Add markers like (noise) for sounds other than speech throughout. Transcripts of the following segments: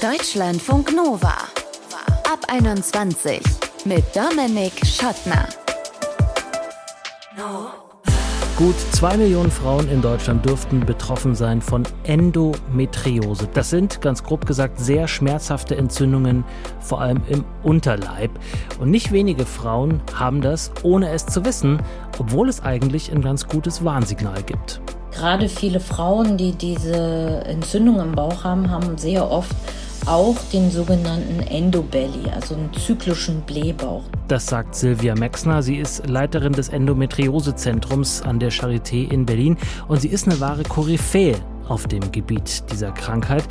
Deutschlandfunk Nova. Ab 21 mit Dominik Schottner. Gut zwei Millionen Frauen in Deutschland dürften betroffen sein von Endometriose. Das sind, ganz grob gesagt, sehr schmerzhafte Entzündungen, vor allem im Unterleib. Und nicht wenige Frauen haben das, ohne es zu wissen, obwohl es eigentlich ein ganz gutes Warnsignal gibt. Gerade viele Frauen, die diese Entzündung im Bauch haben, haben sehr oft auch den sogenannten Endobelly, also einen zyklischen Blähbauch. Das sagt Silvia Mexner. Sie ist Leiterin des Endometriosezentrums an der Charité in Berlin und sie ist eine wahre Koryphäe auf dem Gebiet dieser Krankheit,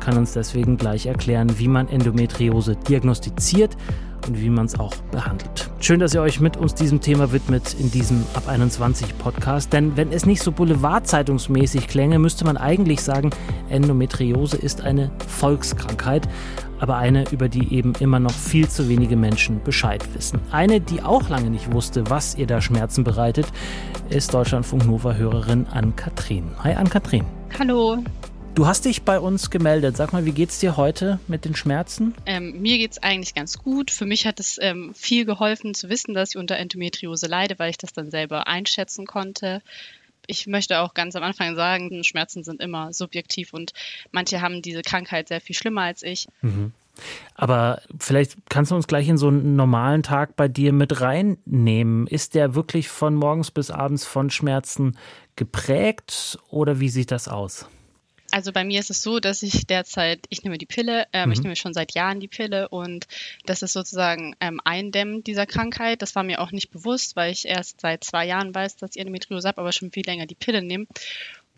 kann uns deswegen gleich erklären, wie man Endometriose diagnostiziert und wie man es auch behandelt. Schön, dass ihr euch mit uns diesem Thema widmet in diesem Ab 21 Podcast. Denn wenn es nicht so boulevardzeitungsmäßig klänge, müsste man eigentlich sagen, Endometriose ist eine Volkskrankheit, aber eine, über die eben immer noch viel zu wenige Menschen Bescheid wissen. Eine, die auch lange nicht wusste, was ihr da Schmerzen bereitet, ist Deutschlandfunk Nova-Hörerin Ann-Kathrin. Hi Ann-Kathrin. Hallo. Du hast dich bei uns gemeldet. Sag mal, wie geht's dir heute mit den Schmerzen? Ähm, mir geht's eigentlich ganz gut. Für mich hat es ähm, viel geholfen zu wissen, dass ich unter Endometriose leide, weil ich das dann selber einschätzen konnte. Ich möchte auch ganz am Anfang sagen, Schmerzen sind immer subjektiv und manche haben diese Krankheit sehr viel schlimmer als ich. Mhm. Aber vielleicht kannst du uns gleich in so einen normalen Tag bei dir mit reinnehmen. Ist der wirklich von morgens bis abends von Schmerzen geprägt oder wie sieht das aus? Also bei mir ist es so, dass ich derzeit, ich nehme die Pille, ähm, mhm. ich nehme schon seit Jahren die Pille und das ist sozusagen ähm, Eindämmen dieser Krankheit. Das war mir auch nicht bewusst, weil ich erst seit zwei Jahren weiß, dass ich Endometriose habe, aber schon viel länger die Pille nehme.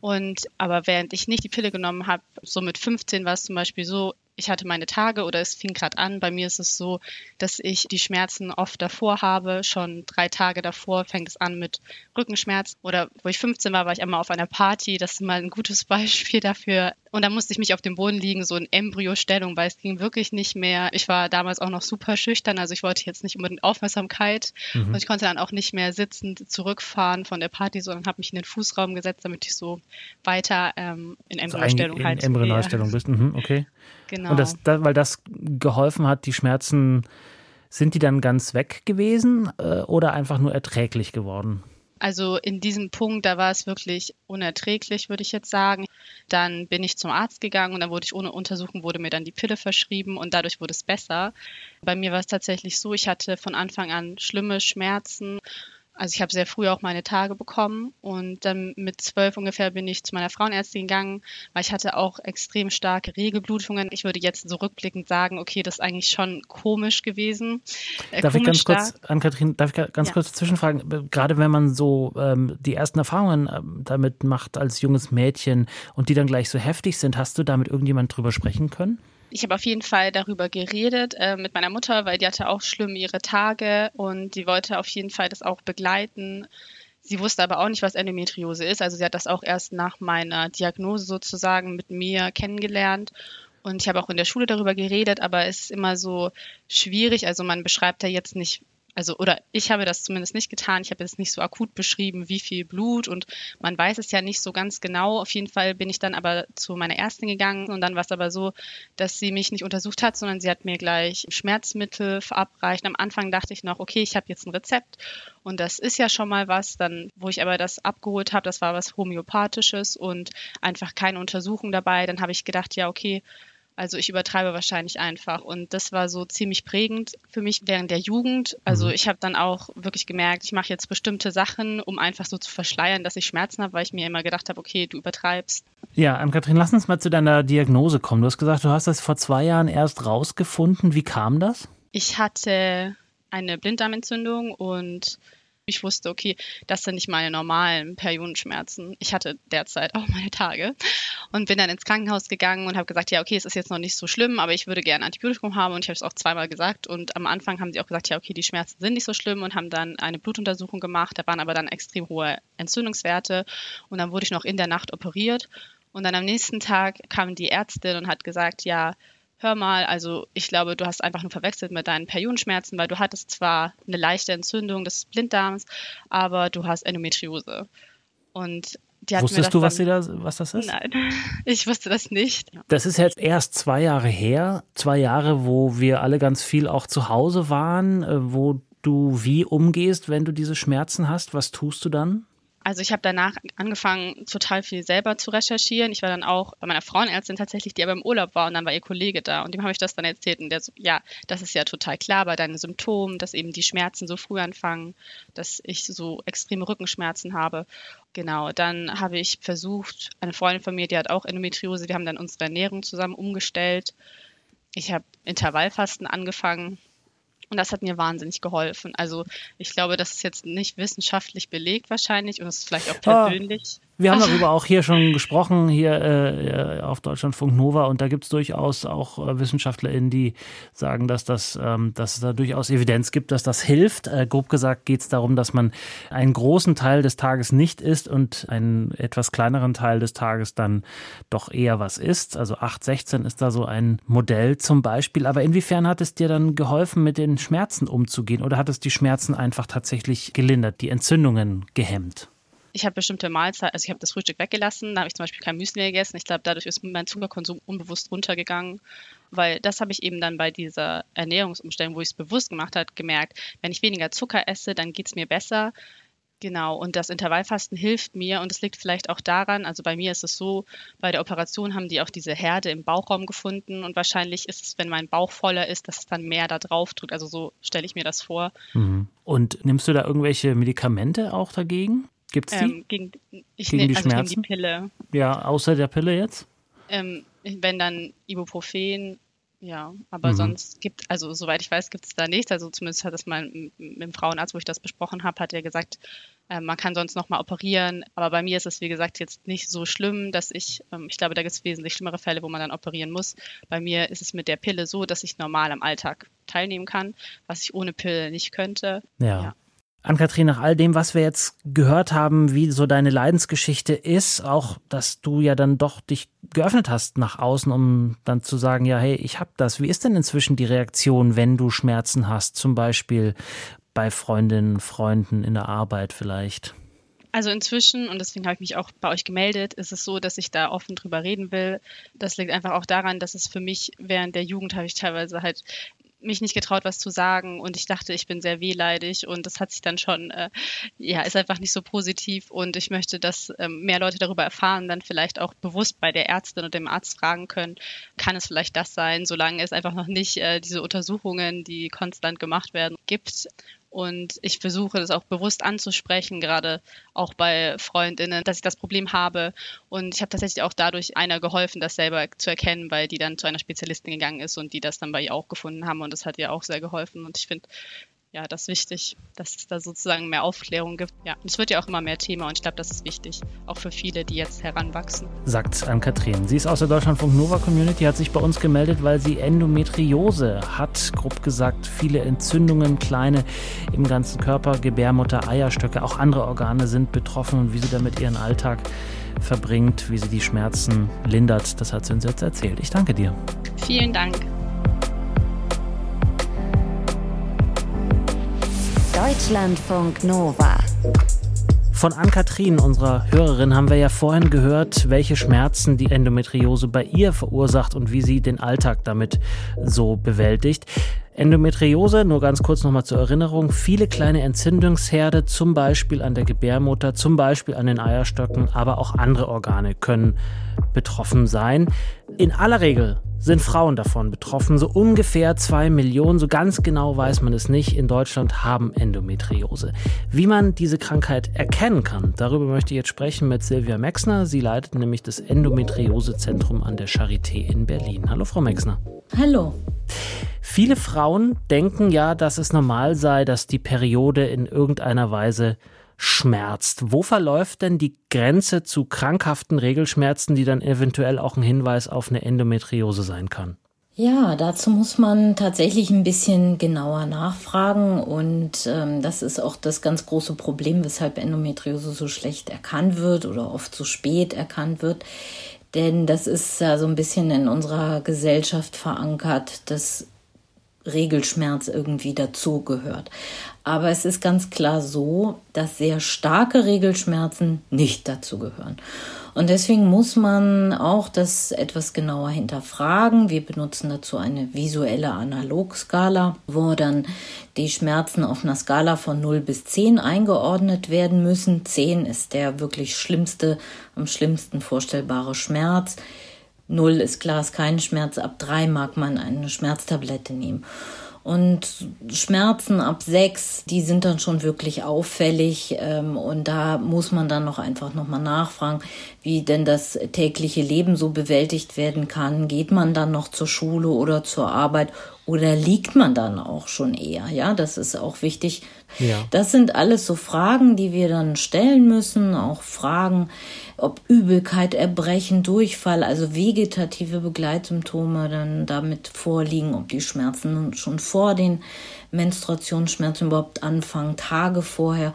Und aber während ich nicht die Pille genommen habe, so mit 15 war es zum Beispiel so, ich hatte meine Tage oder es fing gerade an. Bei mir ist es so, dass ich die Schmerzen oft davor habe. Schon drei Tage davor fängt es an mit Rückenschmerz. Oder wo ich 15 war, war ich einmal auf einer Party. Das ist mal ein gutes (laughs) Beispiel dafür. Und da musste ich mich auf dem Boden liegen, so in Embryo-Stellung, weil es ging wirklich nicht mehr. Ich war damals auch noch super schüchtern, also ich wollte jetzt nicht unbedingt Aufmerksamkeit. Mhm. Und ich konnte dann auch nicht mehr sitzend zurückfahren von der Party, sondern habe mich in den Fußraum gesetzt, damit ich so weiter ähm, in Embryo-Stellung also halt. In Embryo-Stellung bist, mhm, okay. Genau. Und das, das, weil das geholfen hat, die Schmerzen, sind die dann ganz weg gewesen äh, oder einfach nur erträglich geworden? Also in diesem Punkt, da war es wirklich unerträglich, würde ich jetzt sagen. Dann bin ich zum Arzt gegangen und dann wurde ich ohne Untersuchung, wurde mir dann die Pille verschrieben und dadurch wurde es besser. Bei mir war es tatsächlich so, ich hatte von Anfang an schlimme Schmerzen also ich habe sehr früh auch meine Tage bekommen und dann mit zwölf ungefähr bin ich zu meiner Frauenärztin gegangen, weil ich hatte auch extrem starke Regelblutungen. Ich würde jetzt so rückblickend sagen, okay, das ist eigentlich schon komisch gewesen. Äh, darf komisch ich ganz stark. kurz, an Kathrin, darf ich ganz ja. kurz zwischenfragen? Gerade wenn man so ähm, die ersten Erfahrungen ähm, damit macht als junges Mädchen und die dann gleich so heftig sind, hast du da mit irgendjemand drüber sprechen können? Ich habe auf jeden Fall darüber geredet äh, mit meiner Mutter, weil die hatte auch schlimm ihre Tage und die wollte auf jeden Fall das auch begleiten. Sie wusste aber auch nicht, was Endometriose ist. Also sie hat das auch erst nach meiner Diagnose sozusagen mit mir kennengelernt. Und ich habe auch in der Schule darüber geredet, aber es ist immer so schwierig. Also man beschreibt ja jetzt nicht also oder ich habe das zumindest nicht getan. Ich habe jetzt nicht so akut beschrieben, wie viel Blut und man weiß es ja nicht so ganz genau. Auf jeden Fall bin ich dann aber zu meiner Ärztin gegangen und dann war es aber so, dass sie mich nicht untersucht hat, sondern sie hat mir gleich Schmerzmittel verabreicht. Am Anfang dachte ich noch, okay, ich habe jetzt ein Rezept und das ist ja schon mal was. Dann, wo ich aber das abgeholt habe, das war was homöopathisches und einfach keine Untersuchung dabei. Dann habe ich gedacht, ja, okay, also ich übertreibe wahrscheinlich einfach. Und das war so ziemlich prägend für mich während der Jugend. Also mhm. ich habe dann auch wirklich gemerkt, ich mache jetzt bestimmte Sachen, um einfach so zu verschleiern, dass ich Schmerzen habe, weil ich mir immer gedacht habe, okay, du übertreibst. Ja, Ann-Kathrin, lass uns mal zu deiner Diagnose kommen. Du hast gesagt, du hast das vor zwei Jahren erst rausgefunden. Wie kam das? Ich hatte eine Blinddarmentzündung und ich wusste, okay, das sind nicht meine normalen Periodenschmerzen. Ich hatte derzeit auch meine Tage und bin dann ins Krankenhaus gegangen und habe gesagt, ja, okay, es ist jetzt noch nicht so schlimm, aber ich würde gerne Antibiotikum haben. Und ich habe es auch zweimal gesagt. Und am Anfang haben sie auch gesagt, ja, okay, die Schmerzen sind nicht so schlimm und haben dann eine Blutuntersuchung gemacht, da waren aber dann extrem hohe Entzündungswerte. Und dann wurde ich noch in der Nacht operiert. Und dann am nächsten Tag kam die Ärztin und hat gesagt, ja, hör mal, also ich glaube, du hast einfach nur verwechselt mit deinen Periodenschmerzen, weil du hattest zwar eine leichte Entzündung des Blinddarms, aber du hast Endometriose. Und Wusstest du, was, da, was das ist? Nein, (laughs) ich wusste das nicht. Das ist jetzt erst zwei Jahre her. Zwei Jahre, wo wir alle ganz viel auch zu Hause waren, äh, wo du wie umgehst, wenn du diese Schmerzen hast. Was tust du dann? Also ich habe danach angefangen, total viel selber zu recherchieren. Ich war dann auch bei meiner Frauenärztin tatsächlich, die aber im Urlaub war und dann war ihr Kollege da und dem habe ich das dann erzählt und der so, ja, das ist ja total klar bei deinen Symptomen, dass eben die Schmerzen so früh anfangen, dass ich so extreme Rückenschmerzen habe. Genau, dann habe ich versucht, eine Freundin von mir, die hat auch Endometriose, wir haben dann unsere Ernährung zusammen umgestellt. Ich habe Intervallfasten angefangen und das hat mir wahnsinnig geholfen. Also ich glaube, das ist jetzt nicht wissenschaftlich belegt wahrscheinlich und es ist vielleicht auch ah. persönlich. Wir haben darüber auch hier schon gesprochen, hier äh, auf Deutschlandfunk Nova, und da gibt es durchaus auch äh, WissenschaftlerInnen, die sagen, dass, das, ähm, dass es da durchaus Evidenz gibt, dass das hilft. Äh, grob gesagt geht es darum, dass man einen großen Teil des Tages nicht isst und einen etwas kleineren Teil des Tages dann doch eher was isst. Also 8,16 ist da so ein Modell zum Beispiel. Aber inwiefern hat es dir dann geholfen, mit den Schmerzen umzugehen? Oder hat es die Schmerzen einfach tatsächlich gelindert, die Entzündungen gehemmt? Ich habe bestimmte Mahlzeiten, also ich habe das Frühstück weggelassen, da habe ich zum Beispiel kein Müsli gegessen. Ich glaube, dadurch ist mein Zuckerkonsum unbewusst runtergegangen, weil das habe ich eben dann bei dieser Ernährungsumstellung, wo ich es bewusst gemacht habe, gemerkt, wenn ich weniger Zucker esse, dann geht es mir besser. Genau, und das Intervallfasten hilft mir und es liegt vielleicht auch daran, also bei mir ist es so, bei der Operation haben die auch diese Herde im Bauchraum gefunden und wahrscheinlich ist es, wenn mein Bauch voller ist, dass es dann mehr da drauf drückt. Also so stelle ich mir das vor. Mhm. Und nimmst du da irgendwelche Medikamente auch dagegen? Gibt es die? Ähm, gegen, ich gegen, ne, die also Schmerzen? gegen die Pille. Ja, außer der Pille jetzt? Ähm, wenn dann Ibuprofen, ja, aber mhm. sonst gibt, also soweit ich weiß, gibt es da nichts. Also zumindest hat das mal mit dem Frauenarzt, wo ich das besprochen habe, hat er gesagt, äh, man kann sonst nochmal operieren. Aber bei mir ist es, wie gesagt, jetzt nicht so schlimm, dass ich, ähm, ich glaube, da gibt es wesentlich schlimmere Fälle, wo man dann operieren muss. Bei mir ist es mit der Pille so, dass ich normal am Alltag teilnehmen kann, was ich ohne Pille nicht könnte. ja. ja. Ann-Kathrin, nach all dem, was wir jetzt gehört haben, wie so deine Leidensgeschichte ist, auch, dass du ja dann doch dich geöffnet hast nach außen, um dann zu sagen, ja, hey, ich hab das. Wie ist denn inzwischen die Reaktion, wenn du Schmerzen hast, zum Beispiel bei Freundinnen, Freunden in der Arbeit vielleicht? Also inzwischen, und deswegen habe ich mich auch bei euch gemeldet, ist es so, dass ich da offen drüber reden will. Das liegt einfach auch daran, dass es für mich während der Jugend habe ich teilweise halt mich nicht getraut, was zu sagen. Und ich dachte, ich bin sehr wehleidig. Und das hat sich dann schon, äh, ja, ist einfach nicht so positiv. Und ich möchte, dass ähm, mehr Leute darüber erfahren, dann vielleicht auch bewusst bei der Ärztin und dem Arzt fragen können, kann es vielleicht das sein, solange es einfach noch nicht äh, diese Untersuchungen, die konstant gemacht werden, gibt. Und ich versuche das auch bewusst anzusprechen, gerade auch bei Freundinnen, dass ich das Problem habe. Und ich habe tatsächlich auch dadurch einer geholfen, das selber zu erkennen, weil die dann zu einer Spezialistin gegangen ist und die das dann bei ihr auch gefunden haben. Und das hat ihr auch sehr geholfen. Und ich finde, ja, das ist wichtig, dass es da sozusagen mehr Aufklärung gibt. Ja, und es wird ja auch immer mehr Thema und ich glaube, das ist wichtig, auch für viele, die jetzt heranwachsen. Sagt Ann-Kathrin. Sie ist aus der Deutschlandfunk Nova Community, hat sich bei uns gemeldet, weil sie Endometriose hat. Grob gesagt, viele Entzündungen, kleine im ganzen Körper, Gebärmutter, Eierstöcke, auch andere Organe sind betroffen und wie sie damit ihren Alltag verbringt, wie sie die Schmerzen lindert, das hat sie uns jetzt erzählt. Ich danke dir. Vielen Dank. Deutschlandfunk Nova. Von Ann-Kathrin, unserer Hörerin, haben wir ja vorhin gehört, welche Schmerzen die Endometriose bei ihr verursacht und wie sie den Alltag damit so bewältigt. Endometriose, nur ganz kurz nochmal zur Erinnerung, viele kleine Entzündungsherde, zum Beispiel an der Gebärmutter, zum Beispiel an den Eierstöcken, aber auch andere Organe können betroffen sein. In aller Regel sind Frauen davon betroffen. So ungefähr zwei Millionen, so ganz genau weiß man es nicht, in Deutschland haben Endometriose. Wie man diese Krankheit erkennen kann, darüber möchte ich jetzt sprechen mit Silvia Mexner. Sie leitet nämlich das Endometriosezentrum an der Charité in Berlin. Hallo, Frau Mexner. Hallo. Viele Frauen denken ja, dass es normal sei, dass die Periode in irgendeiner Weise schmerzt. Wo verläuft denn die Grenze zu krankhaften Regelschmerzen, die dann eventuell auch ein Hinweis auf eine Endometriose sein kann? Ja, dazu muss man tatsächlich ein bisschen genauer nachfragen und ähm, das ist auch das ganz große Problem, weshalb Endometriose so schlecht erkannt wird oder oft so spät erkannt wird. Denn das ist ja so ein bisschen in unserer Gesellschaft verankert, dass Regelschmerz irgendwie dazugehört. Aber es ist ganz klar so, dass sehr starke Regelschmerzen nicht dazugehören. Und deswegen muss man auch das etwas genauer hinterfragen. Wir benutzen dazu eine visuelle Analogskala, wo dann die Schmerzen auf einer Skala von 0 bis 10 eingeordnet werden müssen. 10 ist der wirklich schlimmste, am schlimmsten vorstellbare Schmerz. 0 ist ist kein Schmerz. Ab 3 mag man eine Schmerztablette nehmen. Und Schmerzen ab sechs, die sind dann schon wirklich auffällig. Ähm, und da muss man dann noch einfach nochmal nachfragen, wie denn das tägliche Leben so bewältigt werden kann. Geht man dann noch zur Schule oder zur Arbeit oder liegt man dann auch schon eher? Ja, das ist auch wichtig. Ja. Das sind alles so Fragen, die wir dann stellen müssen. Auch Fragen, ob Übelkeit, Erbrechen, Durchfall, also vegetative Begleitsymptome dann damit vorliegen, ob die Schmerzen schon vor den Menstruationsschmerzen überhaupt anfangen, Tage vorher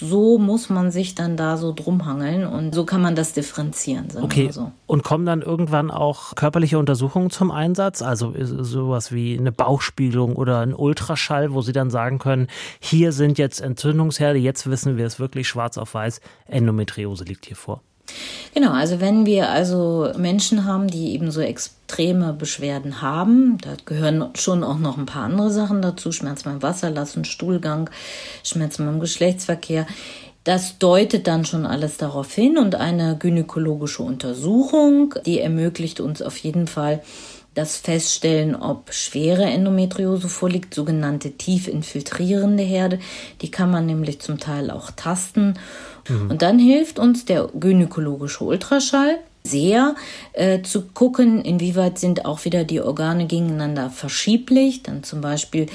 so muss man sich dann da so drumhangeln und so kann man das differenzieren. Okay. So. Und kommen dann irgendwann auch körperliche Untersuchungen zum Einsatz? Also sowas wie eine Bauchspiegelung oder ein Ultraschall, wo Sie dann sagen können, hier sind jetzt Entzündungsherde, jetzt wissen wir es wirklich schwarz auf weiß, Endometriose liegt hier vor. Genau, also wenn wir also Menschen haben, die eben so extreme Beschwerden haben, da gehören schon auch noch ein paar andere Sachen dazu, Schmerzen beim Wasserlassen, Stuhlgang, Schmerzen beim Geschlechtsverkehr. Das deutet dann schon alles darauf hin und eine gynäkologische Untersuchung, die ermöglicht uns auf jeden Fall das Feststellen, ob schwere Endometriose vorliegt, sogenannte tief infiltrierende Herde. Die kann man nämlich zum Teil auch tasten. Mhm. Und dann hilft uns der gynäkologische Ultraschall sehr äh, zu gucken, inwieweit sind auch wieder die Organe gegeneinander verschieblich. Dann zum Beispiel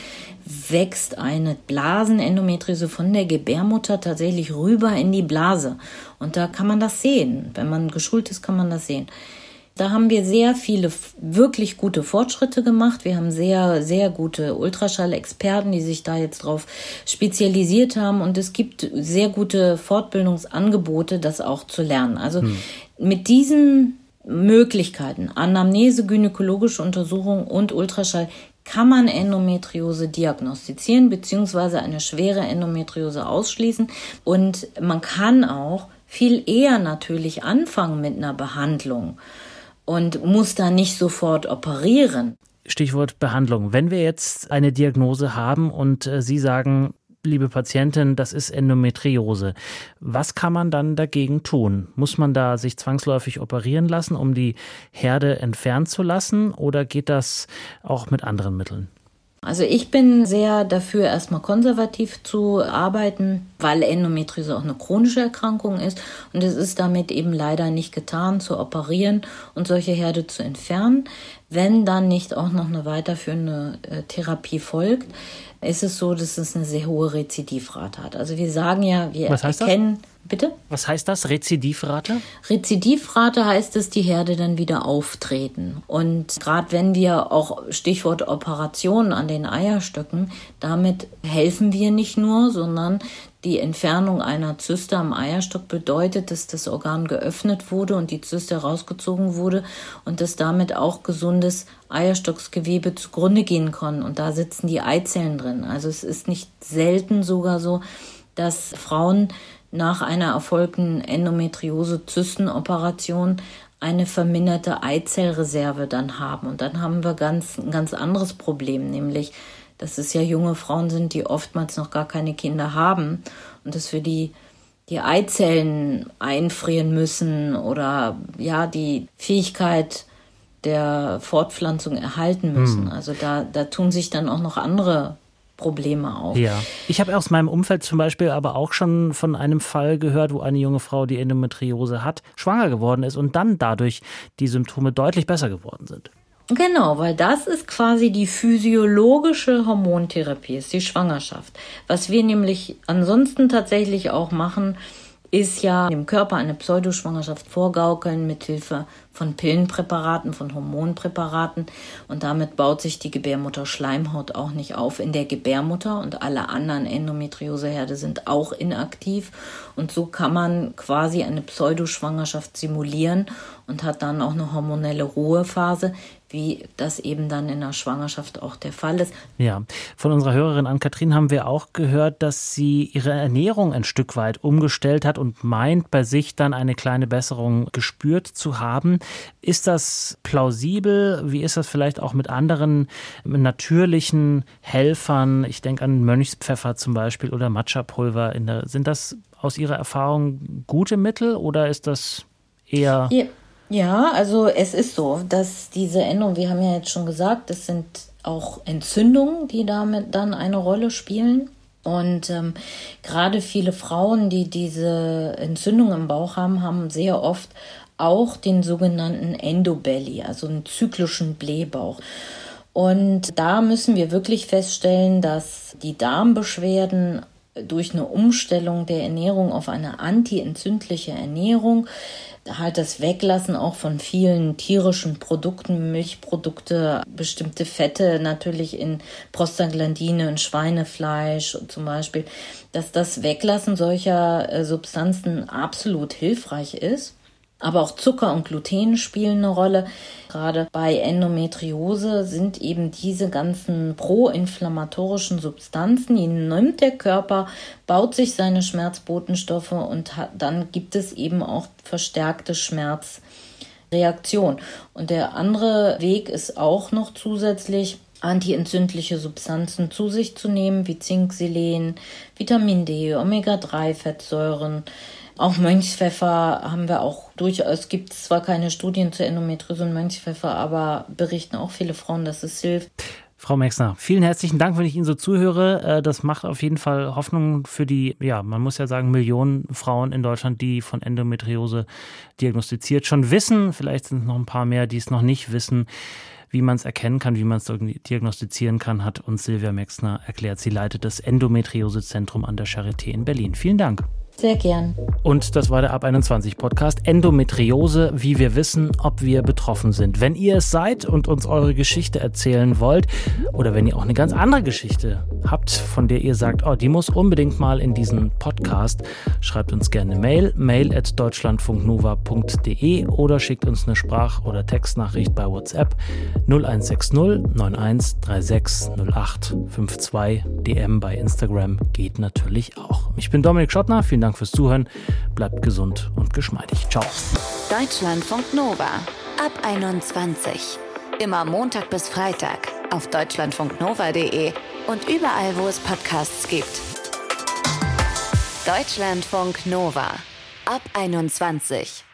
wächst eine Blasenendometriose von der Gebärmutter tatsächlich rüber in die Blase. Und da kann man das sehen. Wenn man geschult ist, kann man das sehen. Da haben wir sehr viele wirklich gute Fortschritte gemacht. Wir haben sehr, sehr gute Ultraschall-Experten, die sich da jetzt drauf spezialisiert haben. Und es gibt sehr gute Fortbildungsangebote, das auch zu lernen. Also hm. Mit diesen Möglichkeiten, Anamnese, gynäkologische Untersuchung und Ultraschall, kann man Endometriose diagnostizieren beziehungsweise eine schwere Endometriose ausschließen. Und man kann auch viel eher natürlich anfangen mit einer Behandlung und muss da nicht sofort operieren. Stichwort Behandlung. Wenn wir jetzt eine Diagnose haben und äh, Sie sagen, liebe Patientin, das ist Endometriose. Was kann man dann dagegen tun? Muss man da sich zwangsläufig operieren lassen, um die Herde entfernen zu lassen oder geht das auch mit anderen Mitteln? Also ich bin sehr dafür, erstmal konservativ zu arbeiten, weil Endometriose auch eine chronische Erkrankung ist. Und es ist damit eben leider nicht getan, zu operieren und solche Herde zu entfernen. Wenn dann nicht auch noch eine weiterführende äh, Therapie folgt, ist es so, dass es eine sehr hohe Rezidivrate hat. Also wir sagen ja, wir Was heißt erkennen. Das? Bitte? Was heißt das? Rezidivrate? Rezidivrate heißt es, die Herde dann wieder auftreten. Und gerade wenn wir auch Stichwort Operationen an den Eierstöcken, damit helfen wir nicht nur, sondern die Entfernung einer Zyste am Eierstock bedeutet, dass das Organ geöffnet wurde und die Zyste rausgezogen wurde und dass damit auch gesundes Eierstocksgewebe zugrunde gehen kann. Und da sitzen die Eizellen drin. Also es ist nicht selten sogar so, dass Frauen nach einer erfolgten Endometriose-Zystenoperation eine verminderte Eizellreserve dann haben. Und dann haben wir ganz, ein ganz anderes Problem, nämlich, dass es ja junge Frauen sind, die oftmals noch gar keine Kinder haben und dass wir die, die Eizellen einfrieren müssen oder ja, die Fähigkeit der Fortpflanzung erhalten müssen. Hm. Also da, da tun sich dann auch noch andere Probleme auf. Ja, ich habe aus meinem Umfeld zum Beispiel aber auch schon von einem Fall gehört, wo eine junge Frau, die Endometriose hat, schwanger geworden ist und dann dadurch die Symptome deutlich besser geworden sind. Genau, weil das ist quasi die physiologische Hormontherapie, ist die Schwangerschaft. Was wir nämlich ansonsten tatsächlich auch machen, ist ja dem Körper eine Pseudoschwangerschaft vorgaukeln mithilfe von Pillenpräparaten, von Hormonpräparaten. Und damit baut sich die Gebärmutterschleimhaut auch nicht auf in der Gebärmutter. Und alle anderen Endometrioseherde sind auch inaktiv. Und so kann man quasi eine Pseudoschwangerschaft simulieren und hat dann auch eine hormonelle Ruhephase, wie das eben dann in der Schwangerschaft auch der Fall ist. Ja, von unserer Hörerin Ann-Kathrin haben wir auch gehört, dass sie ihre Ernährung ein Stück weit umgestellt hat und meint, bei sich dann eine kleine Besserung gespürt zu haben. Ist das plausibel? Wie ist das vielleicht auch mit anderen natürlichen Helfern? Ich denke an Mönchspfeffer zum Beispiel oder Matcha-Pulver. Sind das aus Ihrer Erfahrung gute Mittel oder ist das eher. Ja. Ja, also es ist so, dass diese Endungen, wir haben ja jetzt schon gesagt, das sind auch Entzündungen, die damit dann eine Rolle spielen. Und ähm, gerade viele Frauen, die diese Entzündung im Bauch haben, haben sehr oft auch den sogenannten Endobelly, also einen zyklischen Blähbauch. Und da müssen wir wirklich feststellen, dass die Darmbeschwerden durch eine Umstellung der Ernährung auf eine antientzündliche Ernährung halt das Weglassen auch von vielen tierischen Produkten, Milchprodukte, bestimmte Fette natürlich in Prostaglandine und Schweinefleisch zum Beispiel, dass das Weglassen solcher äh, Substanzen absolut hilfreich ist. Aber auch Zucker und Gluten spielen eine Rolle. Gerade bei Endometriose sind eben diese ganzen proinflammatorischen Substanzen, die nimmt der Körper, baut sich seine Schmerzbotenstoffe und hat, dann gibt es eben auch verstärkte Schmerzreaktion. Und der andere Weg ist auch noch zusätzlich antientzündliche Substanzen zu sich zu nehmen, wie Zink, Selen, Vitamin D, Omega-3-Fettsäuren, auch Mönchspfeffer haben wir auch durchaus, gibt es zwar keine Studien zur Endometriose und Mönchspfeffer, aber berichten auch viele Frauen, dass es hilft. Frau Mexner, vielen herzlichen Dank, wenn ich Ihnen so zuhöre. Äh, das macht auf jeden Fall Hoffnung für die, ja, man muss ja sagen, Millionen Frauen in Deutschland, die von Endometriose diagnostiziert schon wissen. Vielleicht sind es noch ein paar mehr, die es noch nicht wissen. Wie man es erkennen kann, wie man es diagnostizieren kann, hat uns Silvia Mexner erklärt. Sie leitet das Endometriosezentrum an der Charité in Berlin. Vielen Dank. Sehr gern. Und das war der Ab 21 Podcast Endometriose, wie wir wissen, ob wir betroffen sind. Wenn ihr es seid und uns eure Geschichte erzählen wollt oder wenn ihr auch eine ganz andere Geschichte habt, von der ihr sagt, oh, die muss unbedingt mal in diesen Podcast, schreibt uns gerne Mail, mail at deutschlandfunknova.de oder schickt uns eine Sprach- oder Textnachricht bei WhatsApp 0160 9136 08 52 DM bei Instagram geht natürlich auch. Ich bin Dominik Schottner, vielen Dank fürs Zuhören. Bleibt gesund und geschmeidig. Ciao. Deutschlandfunk Nova ab 21. Immer Montag bis Freitag auf deutschlandfunknova.de und überall, wo es Podcasts gibt. Deutschlandfunk Nova ab 21.